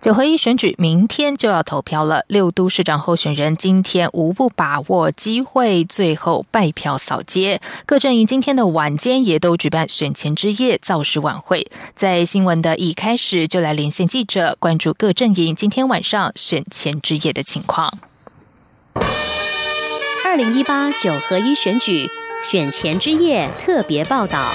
九合一选举明天就要投票了，六都市长候选人今天无不把握机会，最后拜票扫街。各阵营今天的晚间也都举办选前之夜造势晚会。在新闻的一开始就来连线记者，关注各阵营今天晚上选前之夜的情况。二零一八九合一选举选前之夜特别报道。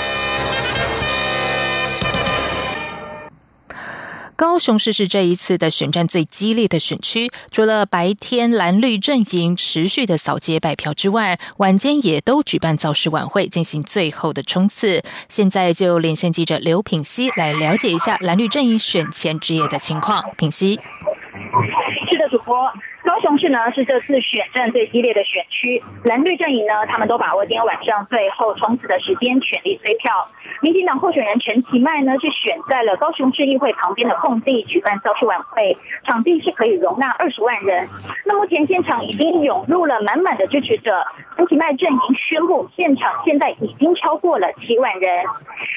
高雄市是这一次的选战最激烈的选区，除了白天蓝绿阵营持续的扫街摆票之外，晚间也都举办造势晚会，进行最后的冲刺。现在就连线记者刘品熙来了解一下蓝绿阵营选前之夜的情况。品熙，是的，主播。高雄市呢是这次选战最激烈的选区，蓝绿阵营呢他们都把握今天晚上最后冲刺的时间，全力催票。民进党候选人陈其迈呢是选在了高雄市议会旁边的空地举办造势晚会，场地是可以容纳二十万人。那目前现场已经涌入了满满的支持者，陈其迈阵营宣布现场现在已经超过了七万人。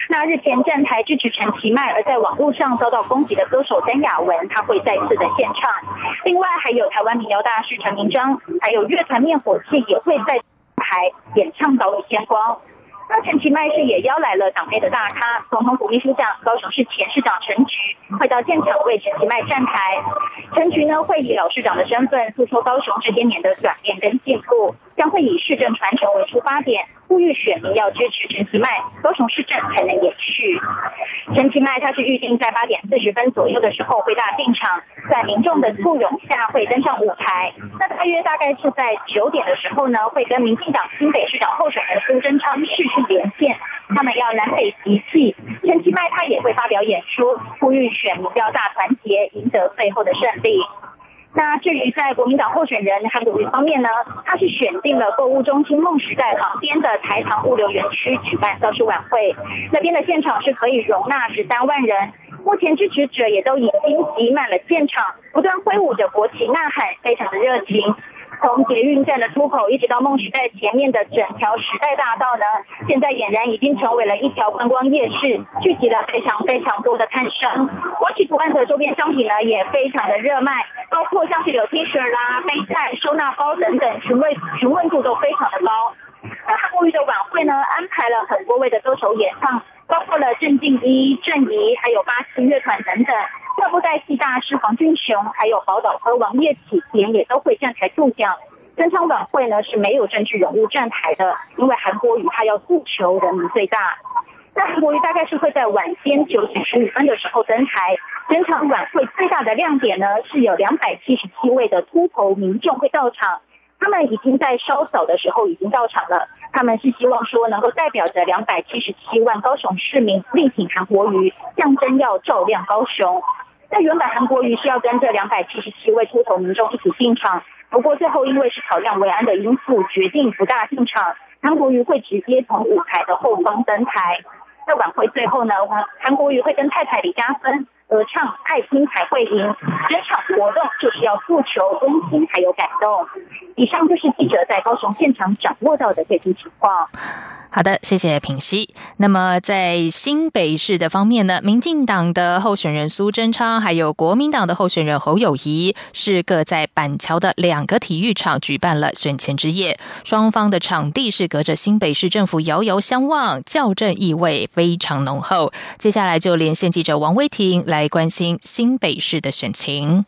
那日前站台支持陈其迈而在网络上遭到攻击的歌手詹雅文，他会再次的献唱。另外还有台湾。辽大师陈明章，还有乐团灭火器也会在台演唱《岛屿天光》。那陈其迈是也邀来了党内的大咖，总统府秘书长、高雄市前市长陈菊快到现场为陈其迈站台。陈菊呢会以老市长的身份诉说高雄这些年的转变跟进步，将会以市政传承为出发点，呼吁选民要支持陈其迈，高雄市政才能延续。陈其迈他是预定在八点四十分左右的时候会大进场，在民众的簇拥下会登上舞台。那大约大概是在九点的时候呢，会跟民进党新北市长候选人苏贞昌视讯连线，他们要南北集气。陈其迈他也会发表演说，呼吁选民要大团结，赢得最后的胜利。那至于在国民党候选人韩国瑜方面呢，他是选定了购物中心梦时代旁边的台糖物流园区举办造势晚会，那边的现场是可以容纳十三万人，目前支持者也都已经挤满了现场，不断挥舞着国旗呐喊，非常的热情。从捷运站的出口一直到梦时代前面的整条时代大道呢，现在俨然已经成为了一条观光夜市，聚集了非常非常多的摊商。国旗图案的周边商品呢，也非常的热卖，包括像是有 T 恤啦、杯菜、收纳包等等，询问询问度都非常的高。那韩国瑜的晚会呢，安排了很多位的歌手演唱，包括了郑敬一、郑怡，还有八七乐团等等。各部代戏大师黄俊雄，还有宝岛和王叶启田也都会站台助讲。整场晚会呢是没有政治人物站台的，因为韩国瑜他要诉求人民最大。那韩国瑜大概是会在晚间九点十五分的时候登台。整场晚会最大的亮点呢，是有两百七十七位的秃头民众会到场。他们已经在稍早的时候已经到场了。他们是希望说能够代表着两百七十七万高雄市民力挺韩国瑜，象征要照亮高雄。那原本韩国瑜是要跟这两百七十七位出头民众一起进场，不过最后因为是考量维安的因素，决定不大进场。韩国瑜会直接从舞台的后方登台。在晚会最后呢，韩韩国瑜会跟太太李嘉芬合唱《爱拼才会赢》，整场活动就是要诉求温馨还有感动。以上就是记者在高雄现场掌握到的最新情况。好的，谢谢品熙。那么在新北市的方面呢，民进党的候选人苏贞昌，还有国民党的候选人侯友谊，是各在板桥的两个体育场举办了选前之夜。双方的场地是隔着新北市政府遥遥相望，校正意味非常浓厚。接下来就连线记者王威婷来来关心新北市的选情。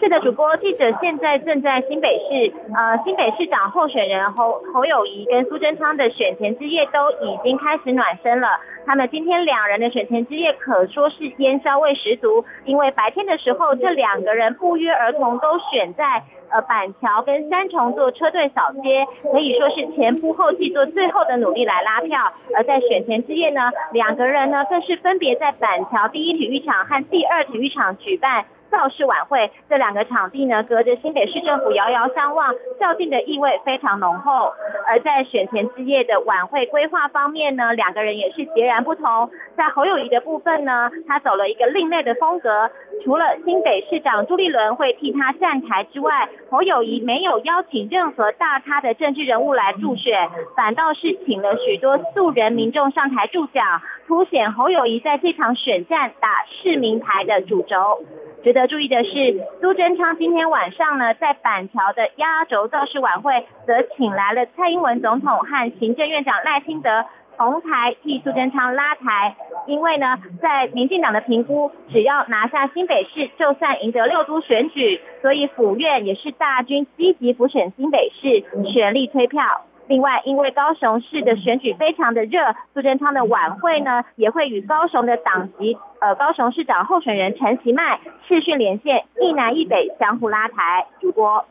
是的，主播记者现在正在新北市，呃，新北市长候选人侯侯友谊跟苏贞昌的选前之夜都已经开始暖身了。他们今天两人的选前之夜可说是烟硝味十足，因为白天的时候这两个人不约而同都选在呃板桥跟三重做车队扫街，可以说是前仆后继做最后的努力来拉票。而在选前之夜呢，两个人呢更是分别在板桥第一体育场和第二体育场举办。造势晚会这两个场地呢，隔着新北市政府遥遥相望，较劲的意味非常浓厚。而在选前之夜的晚会规划方面呢，两个人也是截然不同。在侯友谊的部分呢，他走了一个另类的风格，除了新北市长朱立伦会替他站台之外，侯友谊没有邀请任何大咖的政治人物来助选，反倒是请了许多素人民众上台助讲，凸显侯友谊在这场选战打市民牌的主轴。值得注意的是，苏贞昌今天晚上呢，在板桥的压轴造势晚会，则请来了蔡英文总统和行政院长赖清德同台替苏贞昌拉台。因为呢，在民进党的评估，只要拿下新北市，就算赢得六都选举，所以府院也是大军积极辅选新北市，全力推票。另外，因为高雄市的选举非常的热，苏贞昌的晚会呢，也会与高雄的党籍呃高雄市长候选人陈其迈视讯连线，一南一北相互拉台。主播。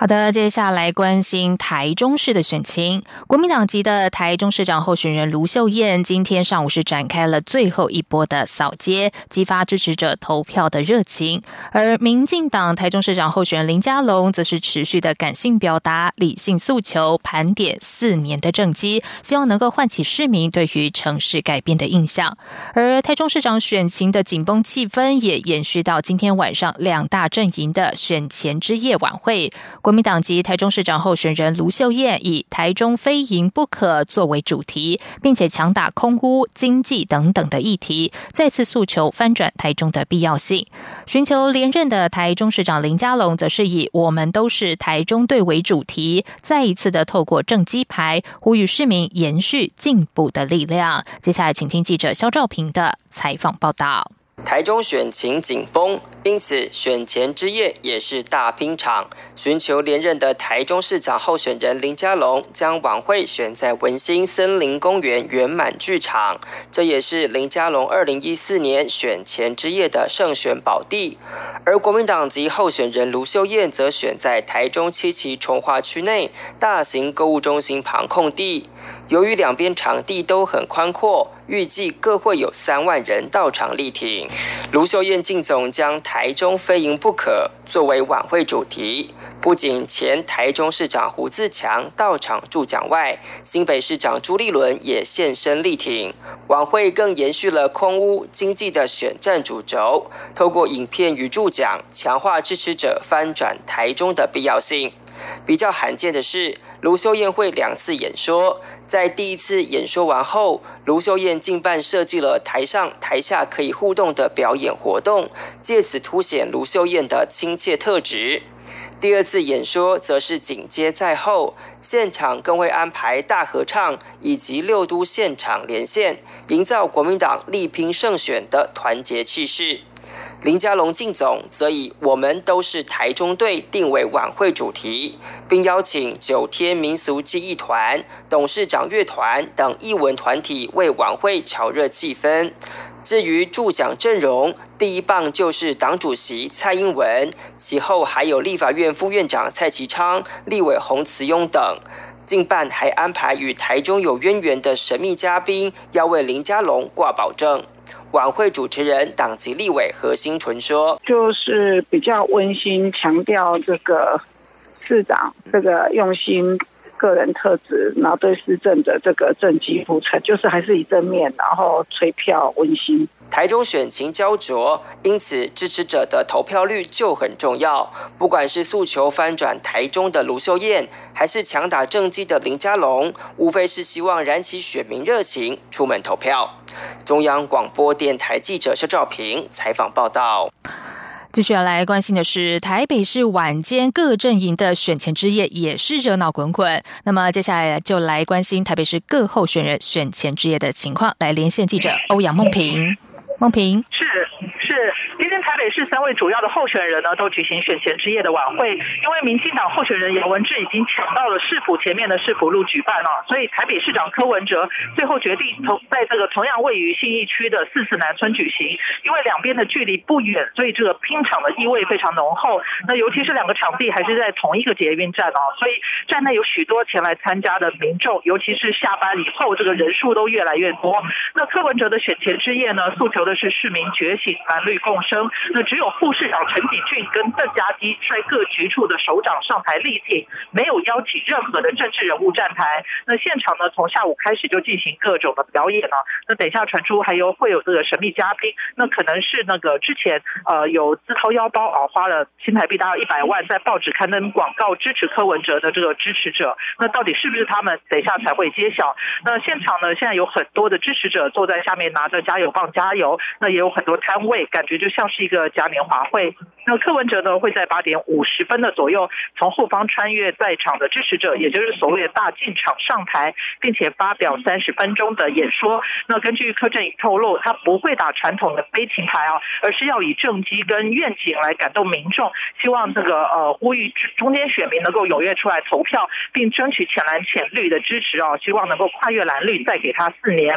好的，接下来关心台中市的选情。国民党籍的台中市长候选人卢秀燕今天上午是展开了最后一波的扫街，激发支持者投票的热情。而民进党台中市长候选人林佳龙则是持续的感性表达、理性诉求，盘点四年的政绩，希望能够唤起市民对于城市改变的印象。而台中市长选情的紧绷气氛也延续到今天晚上两大阵营的选前之夜晚会。国民党籍台中市长候选人卢秀燕以“台中非赢不可”作为主题，并且强打空屋、经济等等的议题，再次诉求翻转台中的必要性。寻求连任的台中市长林佳龙则是以“我们都是台中队”为主题，再一次的透过正鸡牌，呼吁市民延续进步的力量。接下来，请听记者肖兆平的采访报道。台中选情紧绷，因此选前之夜也是大拼场。寻求连任的台中市长候选人林佳龙将晚会选在文心森林公园圆满剧场，这也是林佳龙二零一四年选前之夜的胜选宝地。而国民党籍候选人卢秀燕则选在台中七期重化区内大型购物中心旁空地，由于两边场地都很宽阔。预计各会有三万人到场力挺。卢秀燕敬总将“台中非赢不可”作为晚会主题，不仅前台中市长胡自强到场助讲外，新北市长朱立伦也现身力挺。晚会更延续了空屋经济的选战主轴，透过影片与助讲，强化支持者翻转台中的必要性。比较罕见的是，卢秀燕会两次演说。在第一次演说完后，卢秀燕近办设计了台上台下可以互动的表演活动，借此凸显卢秀燕的亲切特质。第二次演说则是紧接在后，现场更会安排大合唱以及六都现场连线，营造国民党力拼胜选的团结气势。林佳龙进总则以“我们都是台中队”定为晚会主题，并邀请九天民俗记忆团、董事长乐团等艺文团体为晚会炒热气氛。至于助讲阵容，第一棒就是党主席蔡英文，其后还有立法院副院长蔡其昌、立委洪慈庸等。近办还安排与台中有渊源的神秘嘉宾，要为林佳龙挂保证。晚会主持人党籍立委何新纯说：“就是比较温馨，强调这个市长这个用心。”个人特质，然后对市政的这个政绩铺陈，就是还是以正面，然后催票温馨。台中选情焦灼，因此支持者的投票率就很重要。不管是诉求翻转台中的卢秀燕，还是强打政绩的林佳龙，无非是希望燃起选民热情，出门投票。中央广播电台记者肖兆平采访报道。继续要来关心的是，台北市晚间各阵营的选前之夜也是热闹滚滚。那么接下来就来关心台北市各候选人选前之夜的情况，来连线记者欧阳梦平。梦平是是。今天台北市三位主要的候选人呢，都举行选前之夜的晚会。因为民进党候选人姚文智已经抢到了市府前面的市府路举办了，所以台北市长柯文哲最后决定同在这个同样位于信义区的四四南村举行。因为两边的距离不远，所以这个拼场的意味非常浓厚。那尤其是两个场地还是在同一个捷运站哦，所以站内有许多前来参加的民众，尤其是下班以后，这个人数都越来越多。那柯文哲的选前之夜呢，诉求的是市民觉醒、蓝绿共识。声。那只有副市长陈景俊跟邓家基率各局处的首长上台力挺，没有邀请任何的政治人物站台。那现场呢，从下午开始就进行各种的表演了。那等一下传出还有会有这个神秘嘉宾，那可能是那个之前呃有自掏腰包啊花了新台币大概一百万在报纸刊登广告支持柯文哲的这个支持者。那到底是不是他们？等一下才会揭晓。那现场呢，现在有很多的支持者坐在下面拿着加油棒加油，那也有很多摊位，感觉就像像是一个嘉年华会。那柯文哲呢会在八点五十分的左右从后方穿越在场的支持者，也就是所谓的大进场上台，并且发表三十分钟的演说。那根据柯震宇透露，他不会打传统的悲情牌啊，而是要以政绩跟愿景来感动民众，希望这个呃呼吁中间选民能够踊跃出来投票，并争取浅蓝浅绿的支持啊，希望能够跨越蓝绿，再给他四年。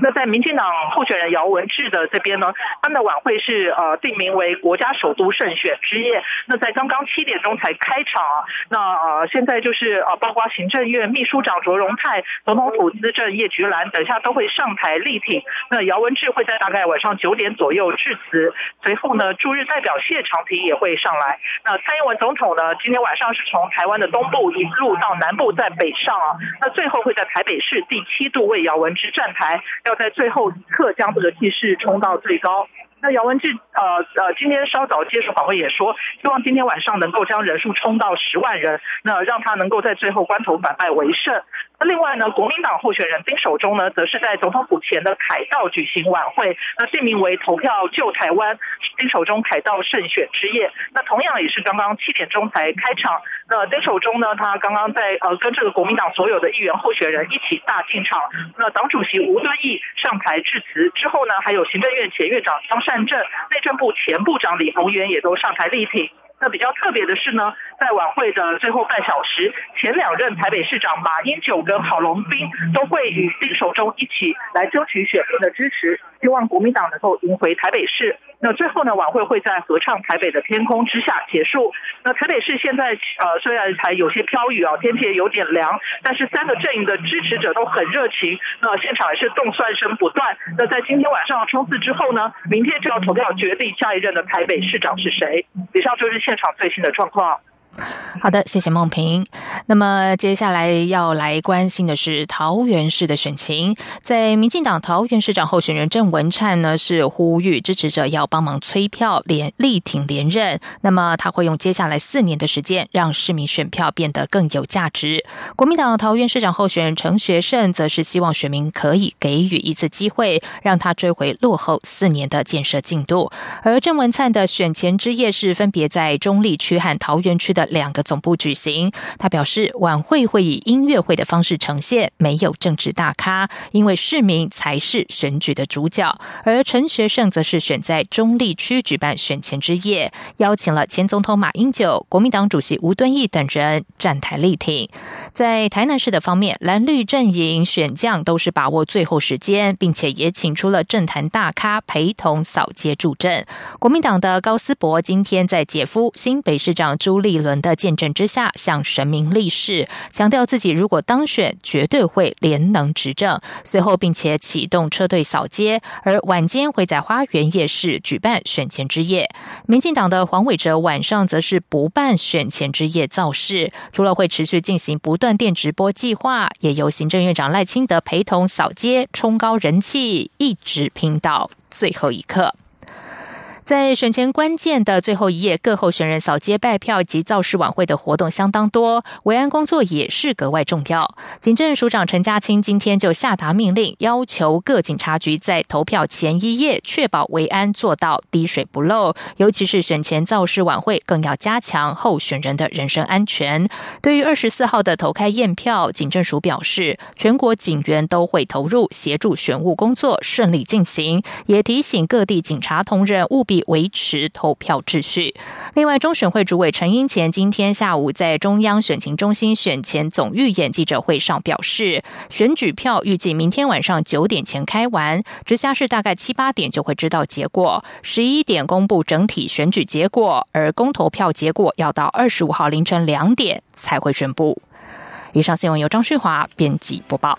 那在民进党候选人姚文智的这边呢，他们的晚会是呃定名为国家首都胜选之夜。那在刚刚七点钟才开场啊，那呃现在就是呃包括行政院秘书长卓荣泰、总统府资政叶菊兰，等下都会上台力挺。那姚文智会在大概晚上九点左右致辞，随后呢驻日代表谢长廷也会上来。那蔡英文总统呢今天晚上是从台湾的东部一路到南部再北上啊，那最后会在台北市第七度为姚文智站台。要在最后一刻将这个气势冲到最高。那姚文智呃呃，今天稍早接受访问也说，希望今天晚上能够将人数冲到十万人，那让他能够在最后关头反败为胜。那另外呢，国民党候选人丁守中呢，则是在总统府前的凯道举行晚会，那定名为“投票救台湾，丁守中凯道胜选之夜”。那同样也是刚刚七点钟才开场。那丁守中呢，他刚刚在呃跟这个国民党所有的议员候选人一起大进场。那党主席吴敦义上台致辞之后呢，还有行政院前院长张善。政内政部前部长李鸿源也都上台力挺。那比较特别的是呢，在晚会的最后半小时，前两任台北市长马英九跟郝龙斌都会与丁守中一起来争取选民的支持，希望国民党能够赢回台北市。那最后呢，晚会会在合唱台北的天空之下结束。那台北市现在呃虽然还有些飘雨啊，天气也有点凉，但是三个阵营的支持者都很热情。那现场也是动算声不断。那在今天晚上冲刺之后呢，明天就要投票决定下一任的台北市长是谁。以上就是现场最新的状况。好的，谢谢梦平。那么接下来要来关心的是桃园市的选情。在民进党桃园市长候选人郑文灿呢，是呼吁支持者要帮忙催票，连力挺连任。那么他会用接下来四年的时间，让市民选票变得更有价值。国民党桃园市长候选人陈学圣则是希望选民可以给予一次机会，让他追回落后四年的建设进度。而郑文灿的选前之夜是分别在中立区和桃园区的。两个总部举行，他表示晚会会以音乐会的方式呈现，没有政治大咖，因为市民才是选举的主角。而陈学圣则是选在中立区举办选前之夜，邀请了前总统马英九、国民党主席吴敦义等人站台力挺。在台南市的方面，蓝绿阵营选将都是把握最后时间，并且也请出了政坛大咖陪同扫街助阵。国民党的高思博今天在姐夫新北市长朱立伦。的见证之下，向神明立誓，强调自己如果当选，绝对会连能执政。随后，并且启动车队扫街，而晚间会在花园夜市举办选前之夜。民进党的黄伟哲晚上则是不办选前之夜造势，除了会持续进行不断电直播计划，也由行政院长赖清德陪同扫街，冲高人气，一直拼到最后一刻。在选前关键的最后一夜，各候选人扫街拜票及造势晚会的活动相当多，维安工作也是格外重要。警政署长陈家清今天就下达命令，要求各警察局在投票前一夜确保维安做到滴水不漏，尤其是选前造势晚会，更要加强候选人的人身安全。对于二十四号的投开验票，警政署表示，全国警员都会投入协助选务工作顺利进行，也提醒各地警察同仁务必。维持投票秩序。另外，中选会主委陈英前今天下午在中央选情中心选前总预演记者会上表示，选举票预计明天晚上九点前开完，直辖市大概七八点就会知道结果，十一点公布整体选举结果，而公投票结果要到二十五号凌晨两点才会宣布。以上新闻由张旭华编辑播报。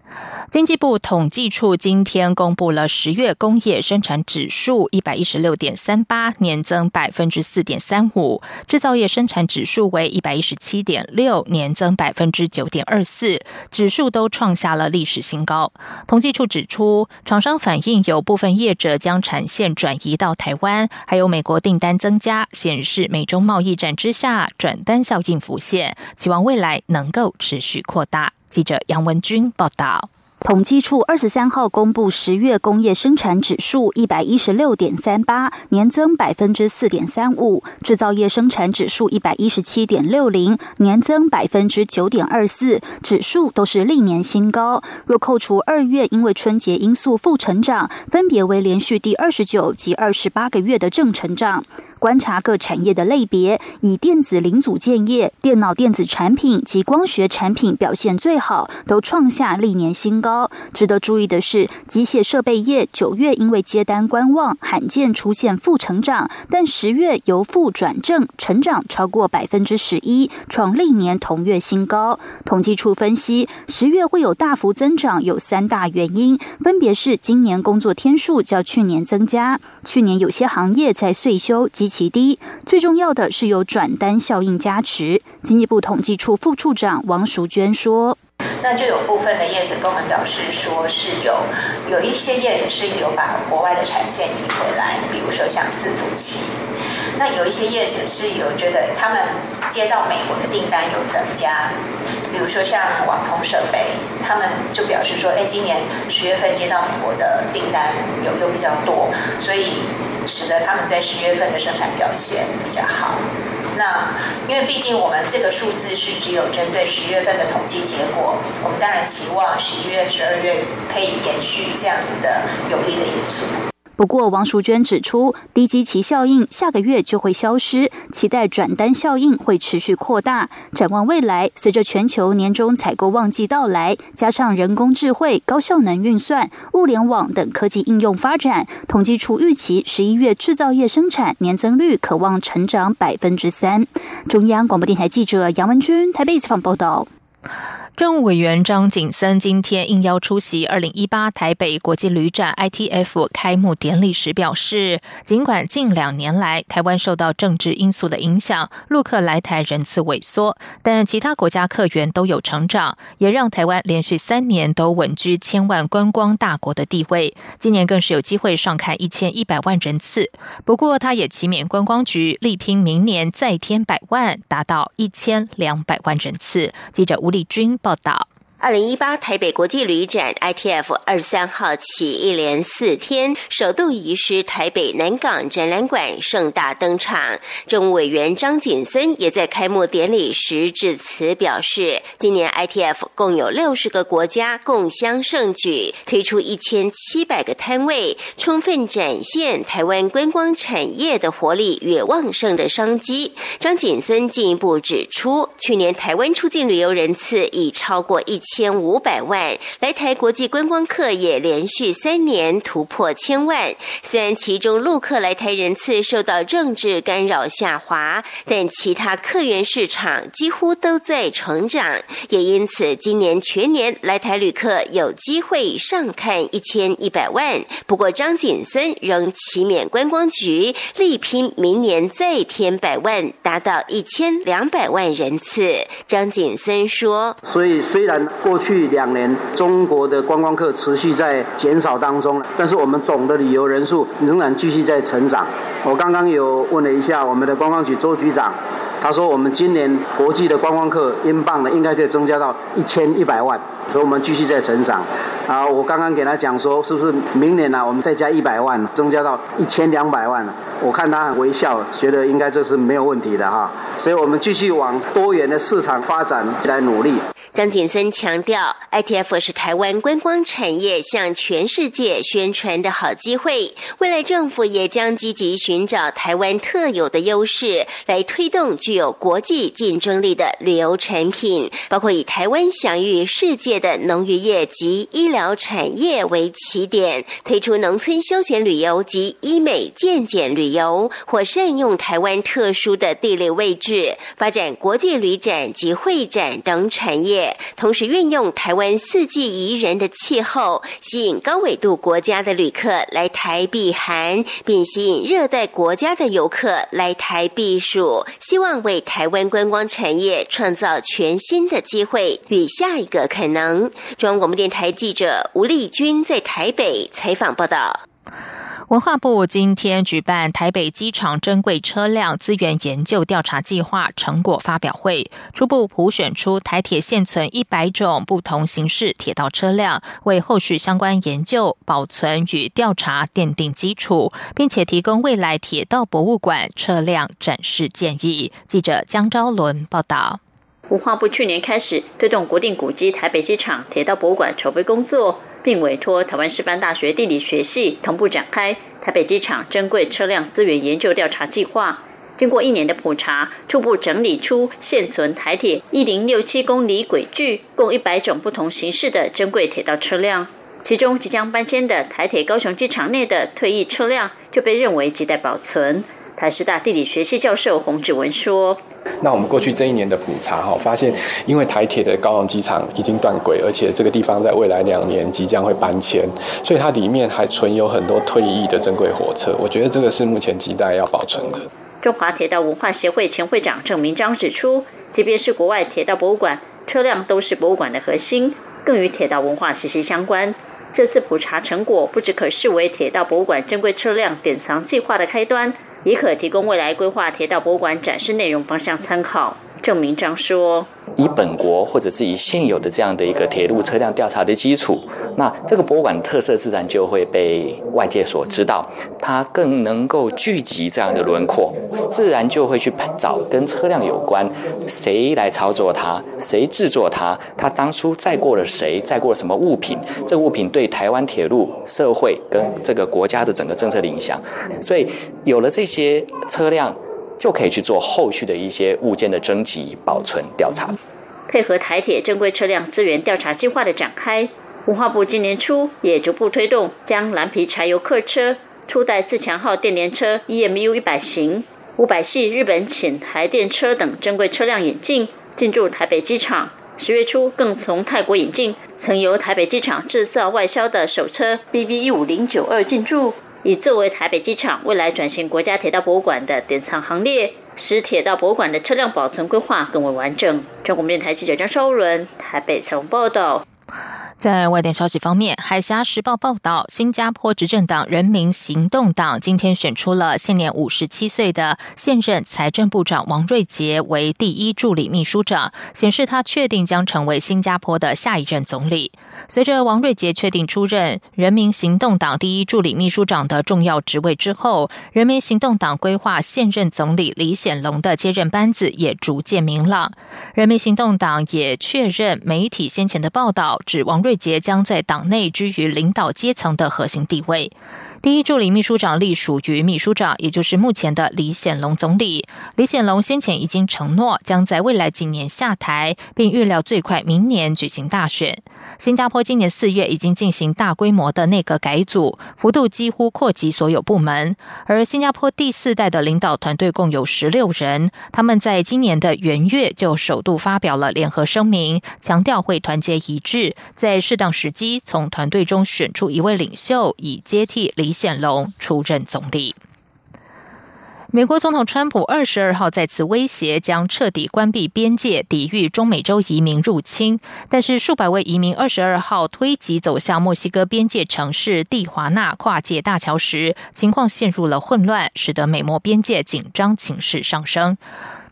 经济部统计处今天公布了十月工业生产指数一百一十六点三八，年增百分之四点三五；制造业生产指数为一百一十七点六，年增百分之九点二四，指数都创下了历史新高。统计处指出，厂商反映有部分业者将产线转移到台湾，还有美国订单增加，显示美中贸易战之下转单效应浮现，期望未来能够持续扩大。记者杨文军报道。统计处二十三号公布十月工业生产指数一百一十六点三八，年增百分之四点三五；制造业生产指数一百一十七点六零，年增百分之九点二四，指数都是历年新高。若扣除二月因为春节因素负成长，分别为连续第二十九及二十八个月的正成长。观察各产业的类别，以电子零组件业、电脑电子产品及光学产品表现最好，都创下历年新高。值得注意的是，机械设备业九月因为接单观望，罕见出现负成长，但十月由负转正，成长超过百分之十一，创历年同月新高。统计处分析，十月会有大幅增长，有三大原因，分别是今年工作天数较去年增加，去年有些行业在岁休及其低，最重要的是有转单效应加持。经济部统计处副处长王淑娟说：“那就有部分的业者跟我们表示，说是有有一些业者是有把国外的产线移回来，比如说像伺服器。那有一些业者是有觉得他们接到美国的订单有增加，比如说像网通设备，他们就表示说，哎，今年十月份接到美国的订单有又比较多，所以。”使得他们在十月份的生产表现比较好。那因为毕竟我们这个数字是只有针对十月份的统计结果，我们当然期望十一月、十二月可以延续这样子的有利的因素。不过，王淑娟指出，低基期效应下个月就会消失，期待转单效应会持续扩大。展望未来，随着全球年终采购旺季到来，加上人工智慧、高效能运算、物联网等科技应用发展，统计处预期十一月制造业生产年增率可望成长百分之三。中央广播电台记者杨文君台北采访报道。政务委员张景森今天应邀出席二零一八台北国际旅展 ITF 开幕典礼时表示，尽管近两年来台湾受到政治因素的影响，陆客来台人次萎缩，但其他国家客源都有成长，也让台湾连续三年都稳居千万观光大国的地位。今年更是有机会上看一千一百万人次。不过，他也祈勉观光局力拼明年再添百万，达到一千两百万人次。记者吴丽君报。报道。二零一八台北国际旅展 ITF 二十三号起一连四天，首度移师台北南港展览馆盛大登场。政务委员张景森也在开幕典礼时致辞表示，今年 ITF 共有六十个国家共襄盛举，推出一千七百个摊位，充分展现台湾观光产业的活力与旺盛的商机。张景森进一步指出，去年台湾出境旅游人次已超过一。千五百万来台国际观光客也连续三年突破千万。虽然其中陆客来台人次受到政治干扰下滑，但其他客源市场几乎都在成长。也因此，今年全年来台旅客有机会上看一千一百万。不过，张景森仍祈勉观光局力拼明年再添百万，达到一千两百万人次。张景森说：“所以虽然。”过去两年，中国的观光客持续在减少当中，但是我们总的旅游人数仍然继续在成长。我刚刚有问了一下我们的观光局周局长，他说我们今年国际的观光客英镑呢，应该可以增加到一千一百万，所以我们继续在成长。啊，我刚刚给他讲说，是不是明年呢，我们再加一百万，增加到一千两百万？我看他很微笑，觉得应该这是没有问题的哈。所以我们继续往多元的市场发展来努力。张景森强强调，ITF 是台湾观光产业向全世界宣传的好机会。未来政府也将积极寻找台湾特有的优势，来推动具有国际竞争力的旅游产品，包括以台湾享誉世界的农渔业及医疗产业为起点，推出农村休闲旅游及医美健检旅游，或善用台湾特殊的地理位置，发展国际旅展及会展等产业，同时运用台湾四季宜人的气候，吸引高纬度国家的旅客来台避寒，并吸引热带国家的游客来台避暑，希望为台湾观光产业创造全新的机会与下一个可能。中央广播电台记者吴丽君在台北采访报道。文化部今天举办台北机场珍贵车辆资源研究调查计划成果发表会，初步普选出台铁现存一百种不同形式铁道车辆，为后续相关研究、保存与调查奠定基础，并且提供未来铁道博物馆车辆展示建议。记者江昭伦报道。文化部去年开始推动国定古迹台北机场铁道博物馆筹备工作。并委托台湾师范大学地理学系同步展开台北机场珍贵车辆资源研究调查计划。经过一年的普查，初步整理出现存台铁一零六七公里轨距共一百种不同形式的珍贵铁道车辆。其中，即将搬迁的台铁高雄机场内的退役车辆就被认为亟待保存。台师大地理学系教授洪志文说。那我们过去这一年的普查哈，发现因为台铁的高雄机场已经断轨，而且这个地方在未来两年即将会搬迁，所以它里面还存有很多退役的珍贵火车。我觉得这个是目前亟待要保存的。中华铁道文化协会前会长郑明章指出，即便是国外铁道博物馆，车辆都是博物馆的核心，更与铁道文化息息相关。这次普查成果不只可视为铁道博物馆珍贵车辆典藏计划的开端。也可提供未来规划铁道博物馆展示内容方向参考。郑明章说。以本国或者是以现有的这样的一个铁路车辆调查的基础，那这个博物馆的特色自然就会被外界所知道，它更能够聚集这样的轮廓，自然就会去找跟车辆有关，谁来操作它，谁制作它，它当初载过了谁，载过了什么物品，这个物品对台湾铁路社会跟这个国家的整个政策的影响，所以有了这些车辆。就可以去做后续的一些物件的征集、保存、调查。配合台铁珍贵车辆资源调查计划的展开，文化部今年初也逐步推动将蓝皮柴油客车、初代自强号电联车 EMU 一百型、五百系日本浅台电车等珍贵车辆引进，进驻台北机场。十月初更从泰国引进曾由台北机场制造外销的首车 BV 一五零九二进驻。以作为台北机场未来转型国家铁道博物馆的典藏行列，使铁道博物馆的车辆保存规划更为完整。中国电台记者张昭伦台北采访报道。在外电消息方面，《海峡时报》报道，新加坡执政党人民行动党今天选出了现年五十七岁的现任财政部长王瑞杰为第一助理秘书长，显示他确定将成为新加坡的下一任总理。随着王瑞杰确定出任人民行动党第一助理秘书长的重要职位之后，人民行动党规划现任总理李显龙的接任班子也逐渐明朗。人民行动党也确认媒体先前的报道，指王瑞。瑞杰将在党内居于领导阶层的核心地位。第一助理秘书长隶属于秘书长，也就是目前的李显龙总理。李显龙先前已经承诺将在未来几年下台，并预料最快明年举行大选。新加坡今年四月已经进行大规模的内阁改组，幅度几乎扩及所有部门。而新加坡第四代的领导团队共有十六人，他们在今年的元月就首度发表了联合声明，强调会团结一致，在适当时机从团队中选出一位领袖，以接替李。李显龙出任总理。美国总统川普二十二号再次威胁将彻底关闭边界，抵御中美洲移民入侵。但是数百位移民二十二号推挤走向墨西哥边界城市蒂华纳跨界大桥时，情况陷入了混乱，使得美墨边界紧张情势上升。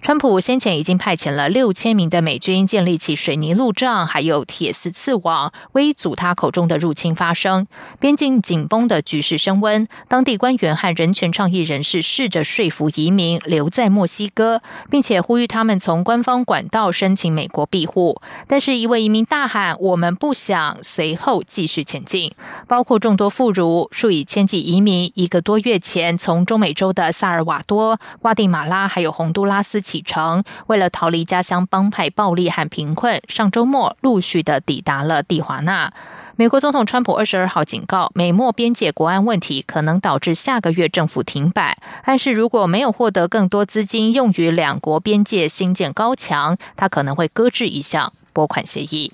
川普先前已经派遣了六千名的美军建立起水泥路障，还有铁丝刺网，威阻他口中的入侵发生。边境紧绷的局势升温，当地官员和人权倡议人士试着说服移民留在墨西哥，并且呼吁他们从官方管道申请美国庇护。但是，一位移民大喊：“我们不想。”随后继续前进，包括众多妇孺、数以千计移民，一个多月前从中美洲的萨尔瓦多、瓜地马拉还有洪都拉斯。启程，为了逃离家乡帮派暴力和贫困，上周末陆续的抵达了蒂华纳。美国总统川普二十二号警告，美墨边界国安问题可能导致下个月政府停摆，暗示如果没有获得更多资金用于两国边界新建高墙，他可能会搁置一项拨款协议。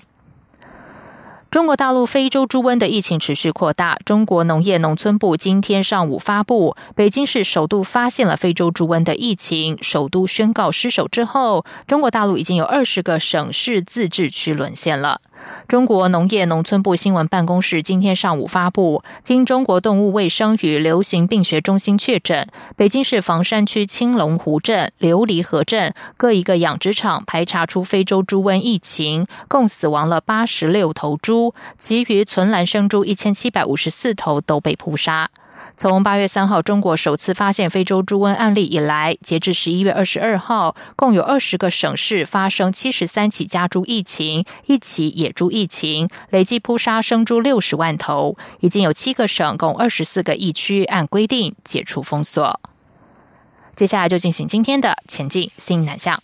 中国大陆非洲猪瘟的疫情持续扩大。中国农业农村部今天上午发布，北京市首度发现了非洲猪瘟的疫情，首都宣告失守之后，中国大陆已经有二十个省市自治区沦陷了。中国农业农村部新闻办公室今天上午发布，经中国动物卫生与流行病学中心确诊，北京市房山区青龙湖镇、琉璃河镇各一个养殖场排查出非洲猪瘟疫情，共死亡了八十六头猪，其余存栏生猪一千七百五十四头都被扑杀。从八月三号中国首次发现非洲猪瘟案例以来，截至十一月二十二号，共有二十个省市发生七十三起家猪疫情，一起野猪疫情，累计扑杀生猪六十万头。已经有七个省共二十四个疫区按规定解除封锁。接下来就进行今天的前进新南向。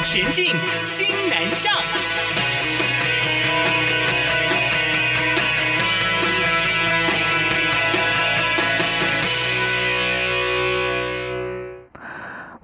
前进新南向。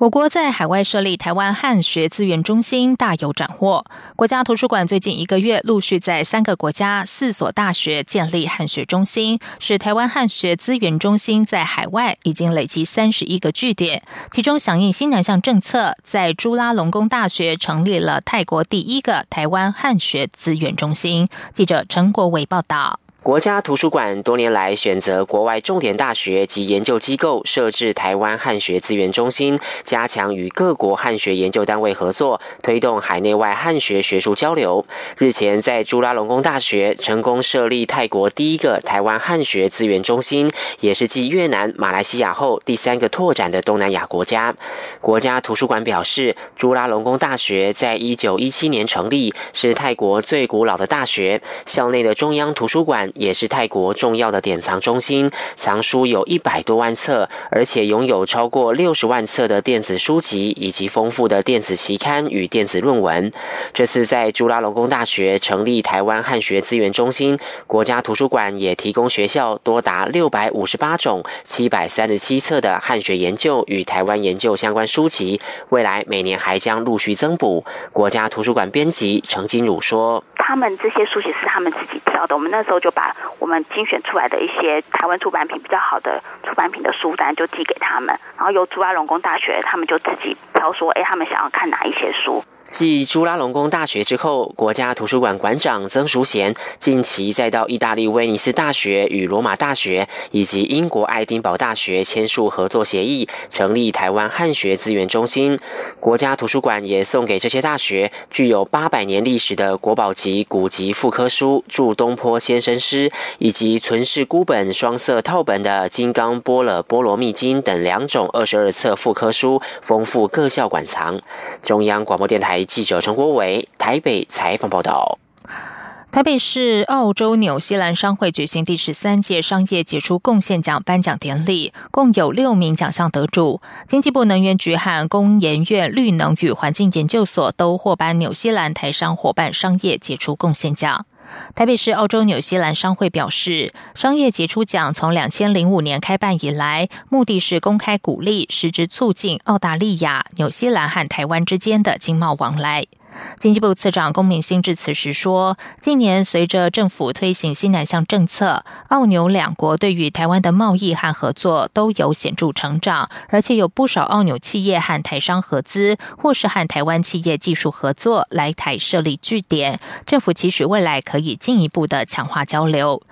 我国在海外设立台湾汉学资源中心大有斩获。国家图书馆最近一个月陆续在三个国家、四所大学建立汉学中心，使台湾汉学资源中心在海外已经累积三十一个据点。其中，响应新南向政策，在朱拉隆功大学成立了泰国第一个台湾汉学资源中心。记者陈国伟报道。国家图书馆多年来选择国外重点大学及研究机构设置台湾汉学资源中心，加强与各国汉学研究单位合作，推动海内外汉学学术交流。日前，在朱拉隆功大学成功设立泰国第一个台湾汉学资源中心，也是继越南、马来西亚后第三个拓展的东南亚国家。国家图书馆表示，朱拉隆功大学在一九一七年成立，是泰国最古老的大学，校内的中央图书馆。也是泰国重要的典藏中心，藏书有一百多万册，而且拥有超过六十万册的电子书籍以及丰富的电子期刊与电子论文。这次在朱拉隆功大学成立台湾汉学资源中心，国家图书馆也提供学校多达六百五十八种、七百三十七册的汉学研究与台湾研究相关书籍，未来每年还将陆续增补。国家图书馆编辑程金汝说：“他们这些书籍是他们自己挑的，我们那时候就把。”我们精选出来的一些台湾出版品比较好的出版品的书单就寄给他们，然后由朱拉隆功大学他们就自己挑说，哎，他们想要看哪一些书。继朱拉隆功大学之后，国家图书馆馆长曾淑贤近期再到意大利威尼斯大学与罗马大学以及英国爱丁堡大学签署合作协议，成立台湾汉学资源中心。国家图书馆也送给这些大学具有八百年历史的国宝级古籍复刻书《祝东坡先生诗》，以及存世孤本双色套本的《金刚般若波罗蜜经》等两种二十二册复刻书，丰富各校馆藏。中央广播电台。记者陈国伟台北采访报道：台北市澳洲纽西兰商会举行第十三届商业杰出贡献奖颁奖典礼，共有六名奖项得主。经济部能源局和工研院绿能与环境研究所都获颁纽西兰台商伙伴商业杰出贡献奖。台北市澳洲纽西兰商会表示，商业杰出奖从两千零五年开办以来，目的是公开鼓励，实质促进澳大利亚、纽西兰和台湾之间的经贸往来。经济部次长龚明鑫致辞时说：“近年随着政府推行新南向政策，澳纽两国对于台湾的贸易和合作都有显著成长，而且有不少澳纽企业和台商合资，或是和台湾企业技术合作来台设立据点。政府期许未来可以进一步的强化交流。”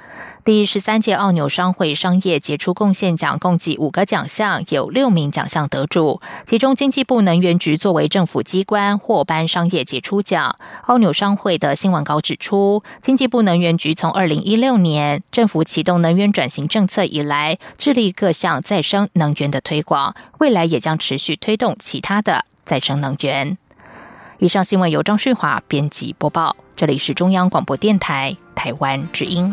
第十三届澳纽商会商业杰出贡献奖共计五个奖项，有六名奖项得主，其中经济部能源局作为政府机关获颁商业杰出奖。澳纽商会的新闻稿指出，经济部能源局从二零一六年政府启动能源转型政策以来，致力各项再生能源的推广，未来也将持续推动其他的再生能源。以上新闻由张旭华编辑播报，这里是中央广播电台台湾之音。